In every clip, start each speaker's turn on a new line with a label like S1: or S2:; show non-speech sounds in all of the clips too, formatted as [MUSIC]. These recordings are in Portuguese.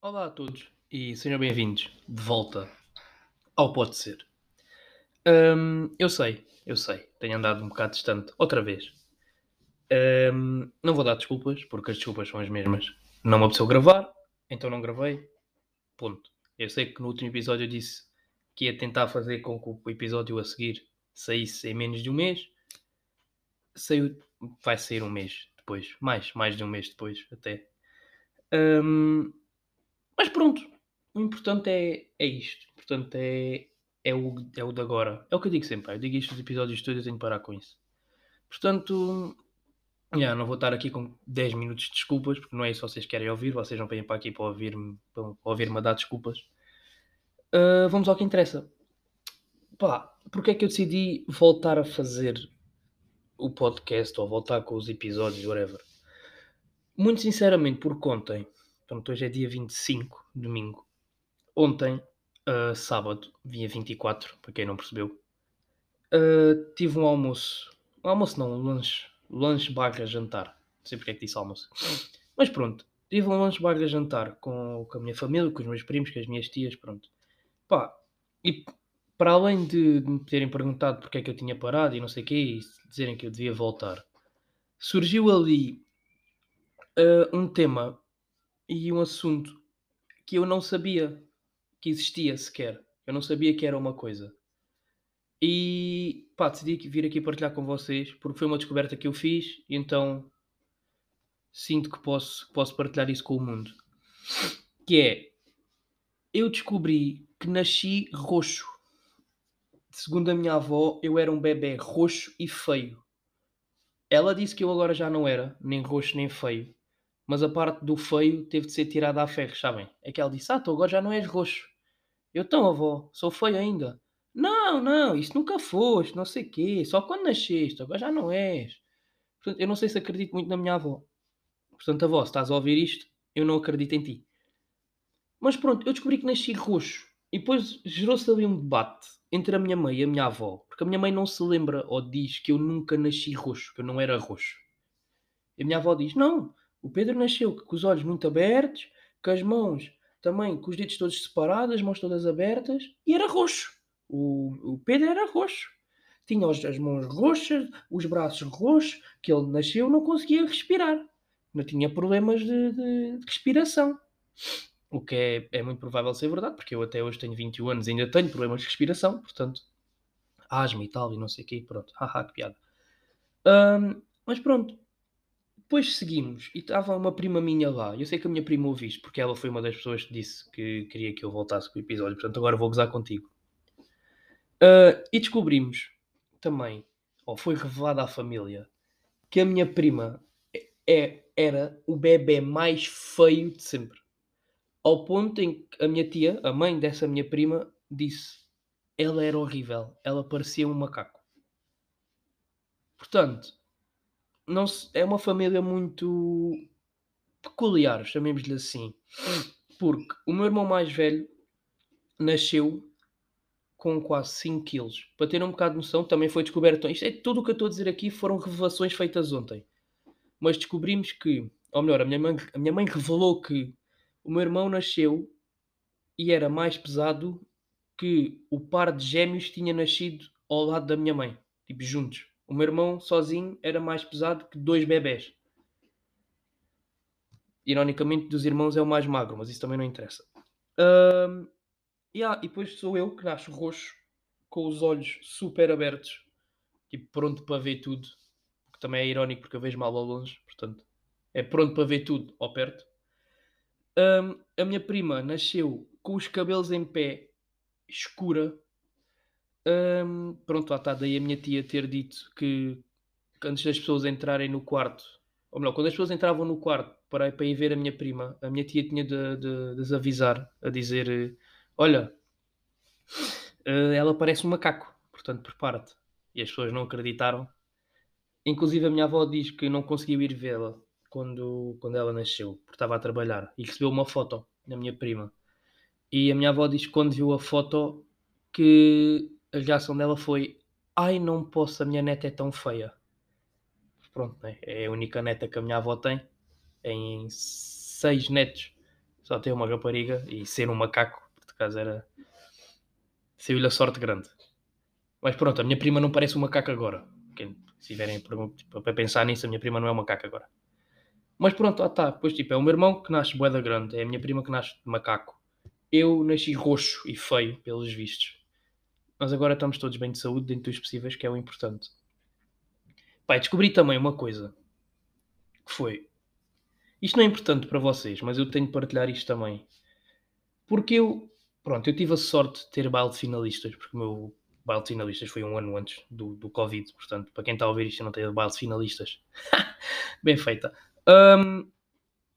S1: Olá a todos e sejam bem-vindos de volta ao Pode Ser. Hum, eu sei, eu sei, tenho andado um bocado distante outra vez. Hum, não vou dar desculpas, porque as desculpas são as mesmas. Não me apeteceu gravar, então não gravei. Ponto. Eu sei que no último episódio eu disse que ia tentar fazer com que o episódio a seguir saísse em menos de um mês. Saiu, vai sair um mês depois, mais, mais de um mês depois até. Hum, mas pronto, o importante é, é isto. Portanto, é, é, o, é o de agora. É o que eu digo sempre. Eu digo isto nos episódios todos, eu tenho que parar com isso. Portanto, já, não vou estar aqui com 10 minutos de desculpas, porque não é isso que vocês querem ouvir. Vocês não vêm para aqui para ouvir-me para ouvir a dar desculpas. Uh, vamos ao que interessa. Pá, porque é que eu decidi voltar a fazer o podcast ou voltar com os episódios, whatever? Muito sinceramente, porque ontem Portanto, hoje é dia 25, domingo. Ontem, uh, sábado, dia 24, para quem não percebeu, uh, tive um almoço. Um almoço não, um lanche. Lanche barra jantar. Não sei porque é que disse almoço. Mas pronto, tive um lanche barra jantar com, com a minha família, com os meus primos, com as minhas tias, pronto. Pá, e para além de, me terem perguntado porque é que eu tinha parado e não sei o quê, e dizerem que eu devia voltar, surgiu ali uh, um tema e um assunto que eu não sabia que existia sequer. Eu não sabia que era uma coisa. E pá, decidi vir aqui partilhar com vocês porque foi uma descoberta que eu fiz e então sinto que posso, posso partilhar isso com o mundo. Que é, eu descobri que nasci roxo. Segundo a minha avó, eu era um bebê roxo e feio. Ela disse que eu agora já não era, nem roxo nem feio mas a parte do feio teve de ser tirada a ferro, sabem? É que ela disse: Ah, tu agora já não és roxo. Eu, então, avó, sou feio ainda. Não, não, isso nunca foste, não sei quê, só quando nasceste, agora já não és. Portanto, eu não sei se acredito muito na minha avó. Portanto, avó, se estás a ouvir isto, eu não acredito em ti. Mas pronto, eu descobri que nasci roxo. E depois gerou-se ali um debate entre a minha mãe e a minha avó. Porque a minha mãe não se lembra ou diz que eu nunca nasci roxo, que eu não era roxo. E a minha avó diz: Não, o Pedro nasceu com os olhos muito abertos, com as mãos também, com os dedos todos separados, as mãos todas abertas, e era roxo. O, o Pedro era roxo. Tinha as mãos roxas, os braços roxos, que ele nasceu não conseguia respirar. Não tinha problemas de, de, de respiração. O que é, é, muito provável ser verdade, porque eu até hoje tenho 21 anos e ainda tenho problemas de respiração, portanto, asma e tal, e não sei o quê, pronto, [LAUGHS] haha, que piada. Um, mas pronto, depois seguimos e estava uma prima minha lá. Eu sei que a minha prima ouviu isto porque ela foi uma das pessoas que disse que queria que eu voltasse com o episódio. Portanto, agora vou gozar contigo. Uh, e descobrimos também, ou foi revelado à família, que a minha prima é, era o bebê mais feio de sempre. Ao ponto em que a minha tia, a mãe dessa minha prima, disse: ela era horrível, ela parecia um macaco. Portanto, não se, é uma família muito peculiar, chamemos-lhe assim. Porque o meu irmão mais velho nasceu com quase 5 quilos. Para ter um bocado de noção, também foi descoberto. Isto é tudo o que eu estou a dizer aqui foram revelações feitas ontem. Mas descobrimos que, ou melhor, a minha mãe, a minha mãe revelou que o meu irmão nasceu e era mais pesado que o par de gêmeos tinha nascido ao lado da minha mãe, tipo juntos. O meu irmão sozinho era mais pesado que dois bebés. Ironicamente, dos irmãos é o mais magro, mas isso também não interessa. Um, yeah, e depois sou eu que nasço roxo, com os olhos super abertos, tipo pronto para ver tudo. Que também é irónico porque eu vejo mal ao longe, portanto, é pronto para ver tudo ao perto. Um, a minha prima nasceu com os cabelos em pé, escura, um, pronto, lá está daí a minha tia ter dito que, antes das pessoas entrarem no quarto, ou melhor, quando as pessoas entravam no quarto para, para ir ver a minha prima, a minha tia tinha de, de, de desavisar, a dizer: Olha, uh, ela parece um macaco, portanto prepara-te. E as pessoas não acreditaram. Inclusive a minha avó diz que não conseguiu ir vê-la quando, quando ela nasceu, porque estava a trabalhar, e recebeu uma foto da minha prima. E a minha avó diz que quando viu a foto que a reação dela foi: Ai, não posso, a minha neta é tão feia. pronto, né? é a única neta que a minha avó tem. Em seis netos, só tem uma rapariga e ser um macaco, por acaso era. Saiu-lhe a sorte grande. Mas pronto, a minha prima não parece um macaco agora. Se tiverem tipo, para pensar nisso, a minha prima não é um macaco agora. Mas pronto, ah tá. Pois tipo, é o meu irmão que nasce boeda grande, é a minha prima que nasce de macaco. Eu nasci roxo e feio, pelos vistos. Mas agora estamos todos bem de saúde, dentro dos possíveis, que é o importante. Pai, descobri também uma coisa. Que foi. Isto não é importante para vocês, mas eu tenho de partilhar isto também. Porque eu. Pronto, eu tive a sorte de ter baile de finalistas, porque o meu baile de finalistas foi um ano antes do, do Covid. Portanto, para quem está a ouvir isto, não tenho baile de finalistas. [LAUGHS] bem feita. Um,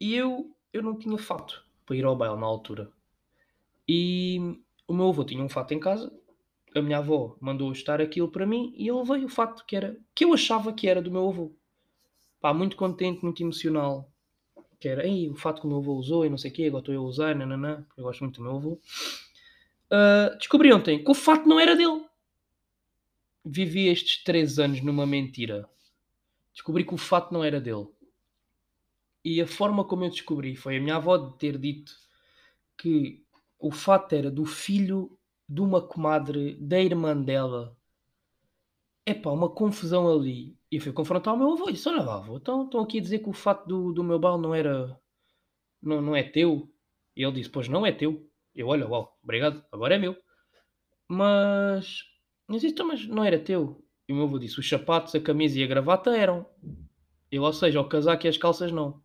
S1: e eu, eu não tinha fato para ir ao baile na altura. E o meu avô tinha um fato em casa a minha avó mandou estar aquilo para mim e ele veio o facto que era que eu achava que era do meu avô. Pá, muito contente, muito emocional. Que era, Ei, o fato que o meu avô usou e não sei o quê, agora estou eu a usar, nananã, eu gosto muito do meu avô. Uh, descobri ontem que o fato não era dele. Vivi estes três anos numa mentira. Descobri que o fato não era dele. E a forma como eu descobri foi a minha avó ter dito que o fato era do filho de uma comadre da irmã dela. É pá, uma confusão ali. E eu fui confrontar o meu avô e disse: Olha, avô, estão, estão aqui a dizer que o fato do, do meu bal não era. Não, não é teu. E ele disse: Pois não é teu. Eu, olha, uau, obrigado, agora é meu. Mas. Mas isto mas não era teu. E o meu avô disse: Os sapatos, a camisa e a gravata eram. Ele, ou seja, o casaco e as calças não.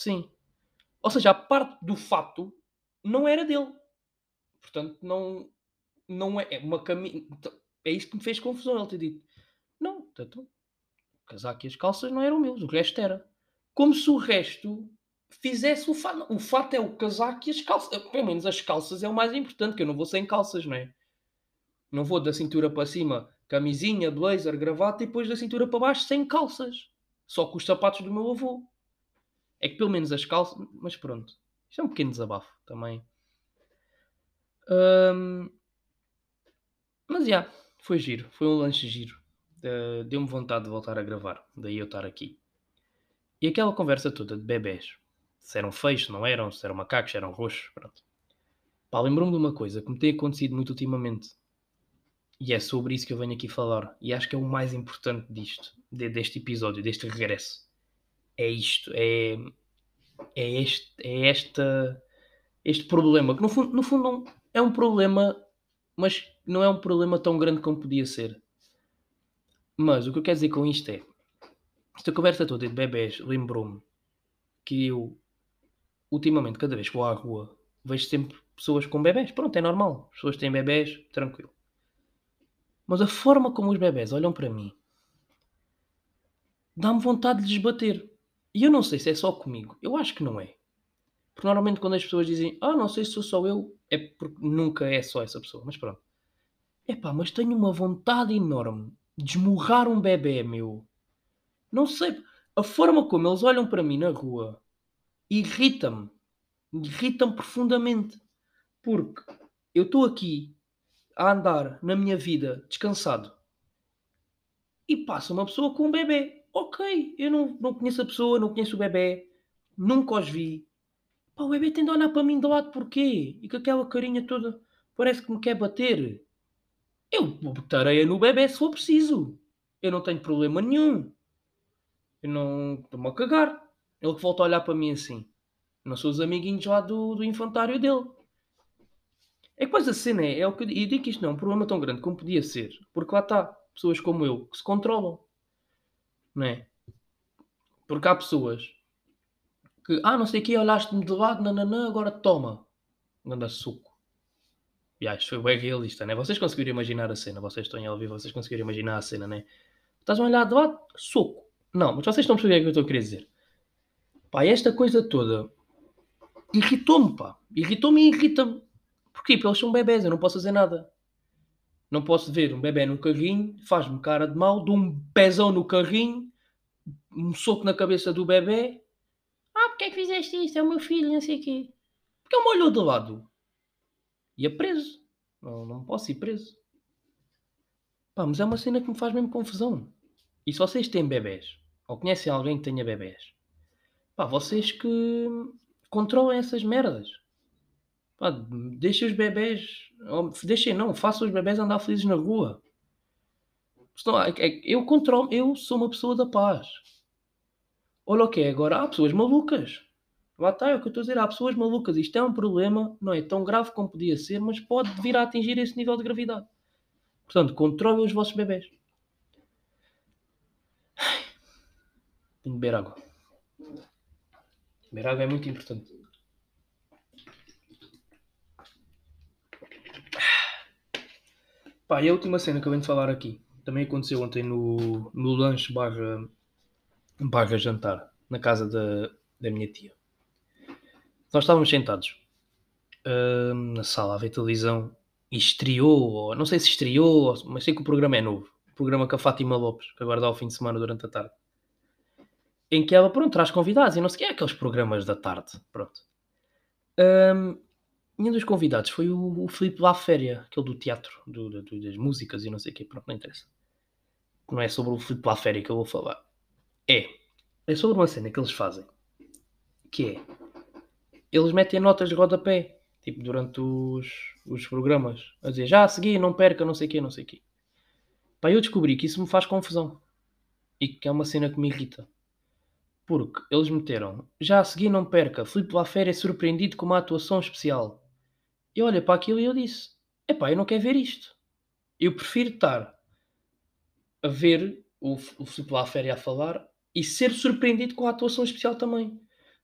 S1: Sim. Ou seja, a parte do fato não era dele. Portanto, não, não é, é uma camisa. É isto que me fez confusão ele ter dito. Não, tanto, o casaco e as calças não eram meus, o resto era. Como se o resto fizesse o fato. O fato é o casaco e as calças. Pelo menos as calças é o mais importante, que eu não vou sem calças, não é? Não vou da cintura para cima, camisinha, blazer, gravata e depois da cintura para baixo sem calças. Só com os sapatos do meu avô. É que pelo menos as calças. Mas pronto. Isto é um pequeno desabafo também. Hum, mas já, yeah, foi giro, foi um lanche giro. Uh, Deu-me vontade de voltar a gravar, daí eu estar aqui. E aquela conversa toda de bebés, se eram feios, se não eram, se eram macacos, se eram roxos, pronto. Pá, lembrou-me de uma coisa que me tem acontecido muito ultimamente. E é sobre isso que eu venho aqui falar. E acho que é o mais importante disto, de, deste episódio, deste regresso. É isto, é, é este, é esta, este problema, que no fundo, no fundo não, é um problema mas não é um problema tão grande como podia ser. Mas o que eu quero dizer com isto é: esta conversa toda de bebés lembrou-me que eu, ultimamente, cada vez que vou à rua, vejo sempre pessoas com bebés. Pronto, é normal. As pessoas têm bebés, tranquilo. Mas a forma como os bebés olham para mim dá-me vontade de lhes bater. E eu não sei se é só comigo. Eu acho que não é. Porque normalmente quando as pessoas dizem, ah, não sei se sou só eu, é porque nunca é só essa pessoa, mas pronto. Epá, mas tenho uma vontade enorme de esmurrar um bebê, meu. Não sei. A forma como eles olham para mim na rua irrita-me. Irrita-me profundamente. Porque eu estou aqui a andar na minha vida descansado e passa uma pessoa com um bebê. Ok, eu não, não conheço a pessoa, não conheço o bebê, nunca os vi, Pá, o bebê tem de olhar para mim de lado porquê? E com aquela carinha toda parece que me quer bater. Eu vou botar areia no bebê se for preciso. Eu não tenho problema nenhum. Eu não estou-me a cagar. Ele que volta a olhar para mim assim. Não sou os amiguinhos lá do, do infantário dele. É que a cena é, é o que eu digo que isto não é um problema tão grande como podia ser. Porque lá está, pessoas como eu que se controlam. Não é? Porque há pessoas que, ah, não sei o que, olhaste-me de lado, nananã, agora toma. Ganda suco. E ah, isto foi bem realista, né? Vocês conseguiram imaginar a cena, vocês estão a ouvir, vocês conseguiram imaginar a cena, né? Estás a olhar de lado, soco. Não, mas vocês estão a perceber o que que eu estou a querer dizer. Pá, esta coisa toda irritou-me, pá. Irritou-me e irrita-me. Porquê? Porque eles são bebés, eu não posso fazer nada. Não posso ver um bebê no carrinho, faz-me cara de mal, dou um pezão no carrinho, um soco na cabeça do bebê ah, porque é que fizeste isto? É o meu filho, não sei o quê. Porque ele me olhou de lado. Ia preso. Não, não posso ir preso. Pá, mas é uma cena que me faz mesmo confusão. E se vocês têm bebés, ou conhecem alguém que tenha bebés, pá, vocês que controlem essas merdas. Pá, deixem os bebés, deixem não, façam os bebés andar felizes na rua. Senão, é, eu controlo, eu sou uma pessoa da paz. Olha o que é agora, há pessoas malucas. Lá está, é o que eu estou a dizer, há pessoas malucas. Isto é um problema, não é tão grave como podia ser, mas pode vir a atingir esse nível de gravidade. Portanto, controlem os vossos bebés. Tenho que beber água. Beber água é muito importante. Pá, e a última cena que eu venho de falar aqui também aconteceu ontem no, no lanche barra, barra jantar na casa da, da minha tia. Nós estávamos sentados uh, na sala a ver televisão e estreou, ou, não sei se estreou, mas sei que o programa é novo. O programa com a Fátima Lopes, que agora dá ao fim de semana durante a tarde em que ela, pronto, traz convidados e não sei o que, é aqueles programas da tarde, pronto. Um, um dos convidados foi o, o Filipe La Féria, aquele do teatro, do, do, das músicas e não sei o que, pronto, não interessa. Não é sobre o Filipe La Féria que eu vou falar. É, é sobre uma cena que eles fazem, que é, eles metem notas de rodapé, tipo, durante os, os programas, a dizer, já a seguir, não perca, não sei o que, não sei o que. Pá, eu descobri que isso me faz confusão. E que é uma cena que me irrita. Porque eles meteram, já a seguir não perca, Filipe Lafera é surpreendido com uma atuação especial. Eu olhei para aquilo e eu disse, epá, eu não quero ver isto. Eu prefiro estar a ver o, o Filipe Lafera a falar e ser surpreendido com a atuação especial também.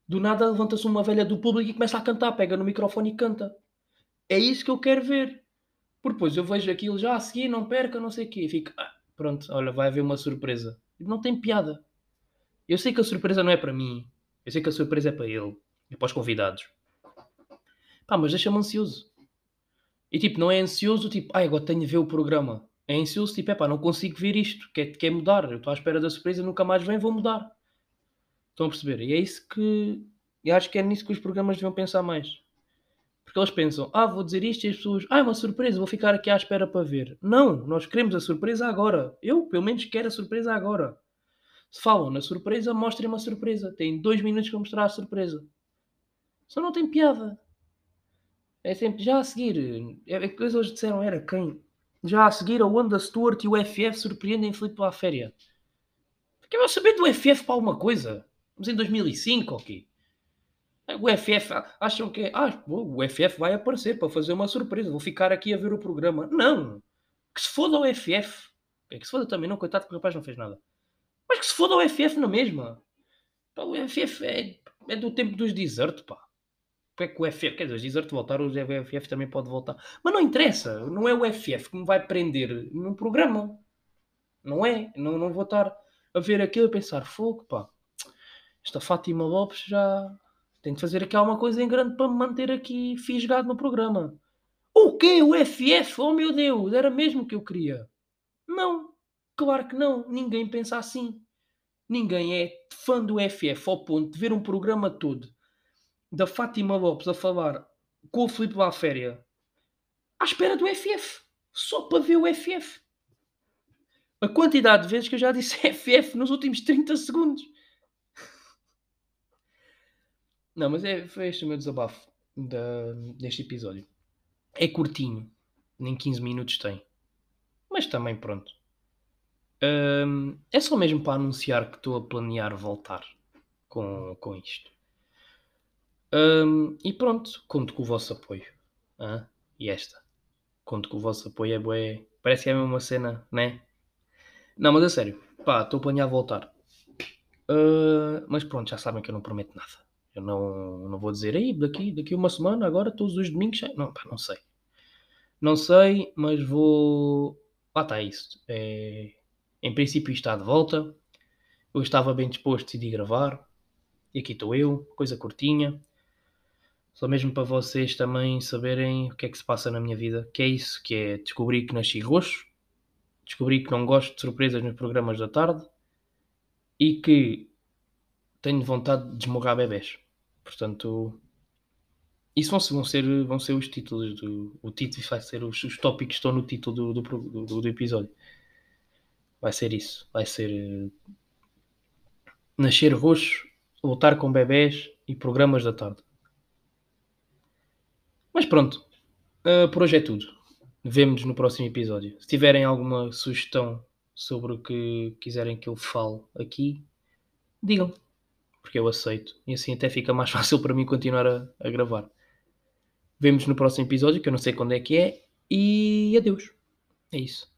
S1: Do nada levanta-se uma velha do público e começa a cantar, pega no microfone e canta. É isso que eu quero ver. Porque depois eu vejo aquilo já a seguir, não perca, não sei o quê. E fico, ah, pronto, olha, vai haver uma surpresa. Não tem piada. Eu sei que a surpresa não é para mim. Eu sei que a surpresa é para ele. É para os convidados. Pá, mas deixa-me ansioso. E tipo, não é ansioso tipo, ai, agora tenho de ver o programa. É ansioso tipo, é pá, não consigo ver isto. Quer, quer mudar. Eu estou à espera da surpresa, nunca mais vem, vou mudar. Estão a perceber? E é isso que. Eu acho que é nisso que os programas deviam pensar mais. Porque eles pensam, ah, vou dizer isto e as pessoas, ah, é uma surpresa, vou ficar aqui à espera para ver. Não, nós queremos a surpresa agora. Eu, pelo menos, quero a surpresa agora. Se falam na surpresa, mostrem uma surpresa. Tem dois minutos para mostrar a surpresa. Só não tem piada. É sempre já a seguir. É, é que eles disseram era quem? Já a seguir a Wanda Stewart e o FF surpreendem Filipe lá a féria. Porque eu saber do FF para alguma coisa. Mas em 2005 ou okay? quê? O FF acham que é. Ah, o FF vai aparecer para fazer uma surpresa. Vou ficar aqui a ver o programa. Não! Que se foda o FF. É que se foda também, não, coitado, porque o rapaz não fez nada. Mas que se foda o FF na mesma. O FF é, é, do tempo dos desert, pá. Porque é que o FF, quer dizer, os desert voltaram, o FF também pode voltar. Mas não interessa, não é o FF que me vai prender num programa. Não é? Não, não vou estar a ver aquilo e pensar, fogo, pá. Esta Fátima Lopes já tem de fazer aqui alguma coisa em grande para me manter aqui fisgado no programa. O quê? O FF? Oh meu Deus, era mesmo o que eu queria. Não, Claro que não, ninguém pensa assim. Ninguém é fã do FF ao ponto de ver um programa todo da Fátima Lopes a falar com o Filipe Laféria à espera do FF. Só para ver o FF. A quantidade de vezes que eu já disse [LAUGHS] FF nos últimos 30 segundos. Não, mas é, foi este o meu desabafo da, deste episódio. É curtinho, nem 15 minutos tem. Mas também pronto. É só mesmo para anunciar que estou a planear voltar com, com isto. Um, e pronto, conto com o vosso apoio. Ah, e esta. Conto com o vosso apoio é bué. Parece que é mesmo uma cena, né? Não, mas é sério. Pá, estou a planear voltar. Uh, mas pronto, já sabem que eu não prometo nada. Eu não, não vou dizer, aí daqui, daqui uma semana, agora todos os domingos. Não, pá, não sei. Não sei, mas vou. Lá está isso. É, em princípio está de volta. Eu estava bem disposto, decidi gravar. E aqui estou eu, coisa curtinha. Só mesmo para vocês também saberem o que é que se passa na minha vida. Que é isso, que é descobrir que nasci roxo. Descobri que não gosto de surpresas nos programas da tarde. E que tenho vontade de desmorrar bebés. Portanto, isso vão, ser, vão ser os títulos do. O título vai ser os, os tópicos que estão no título do, do, do, do episódio vai ser isso. Vai ser. nascer roxo, lutar com bebés e programas da tarde. Mas pronto, uh, por hoje é tudo. Vemo-nos no próximo episódio. Se tiverem alguma sugestão sobre o que quiserem que eu fale aqui, digam, porque eu aceito. E assim até fica mais [LAUGHS] fácil para mim continuar a, a gravar. Vemos no próximo episódio, que eu não sei quando é que é, e adeus. É isso.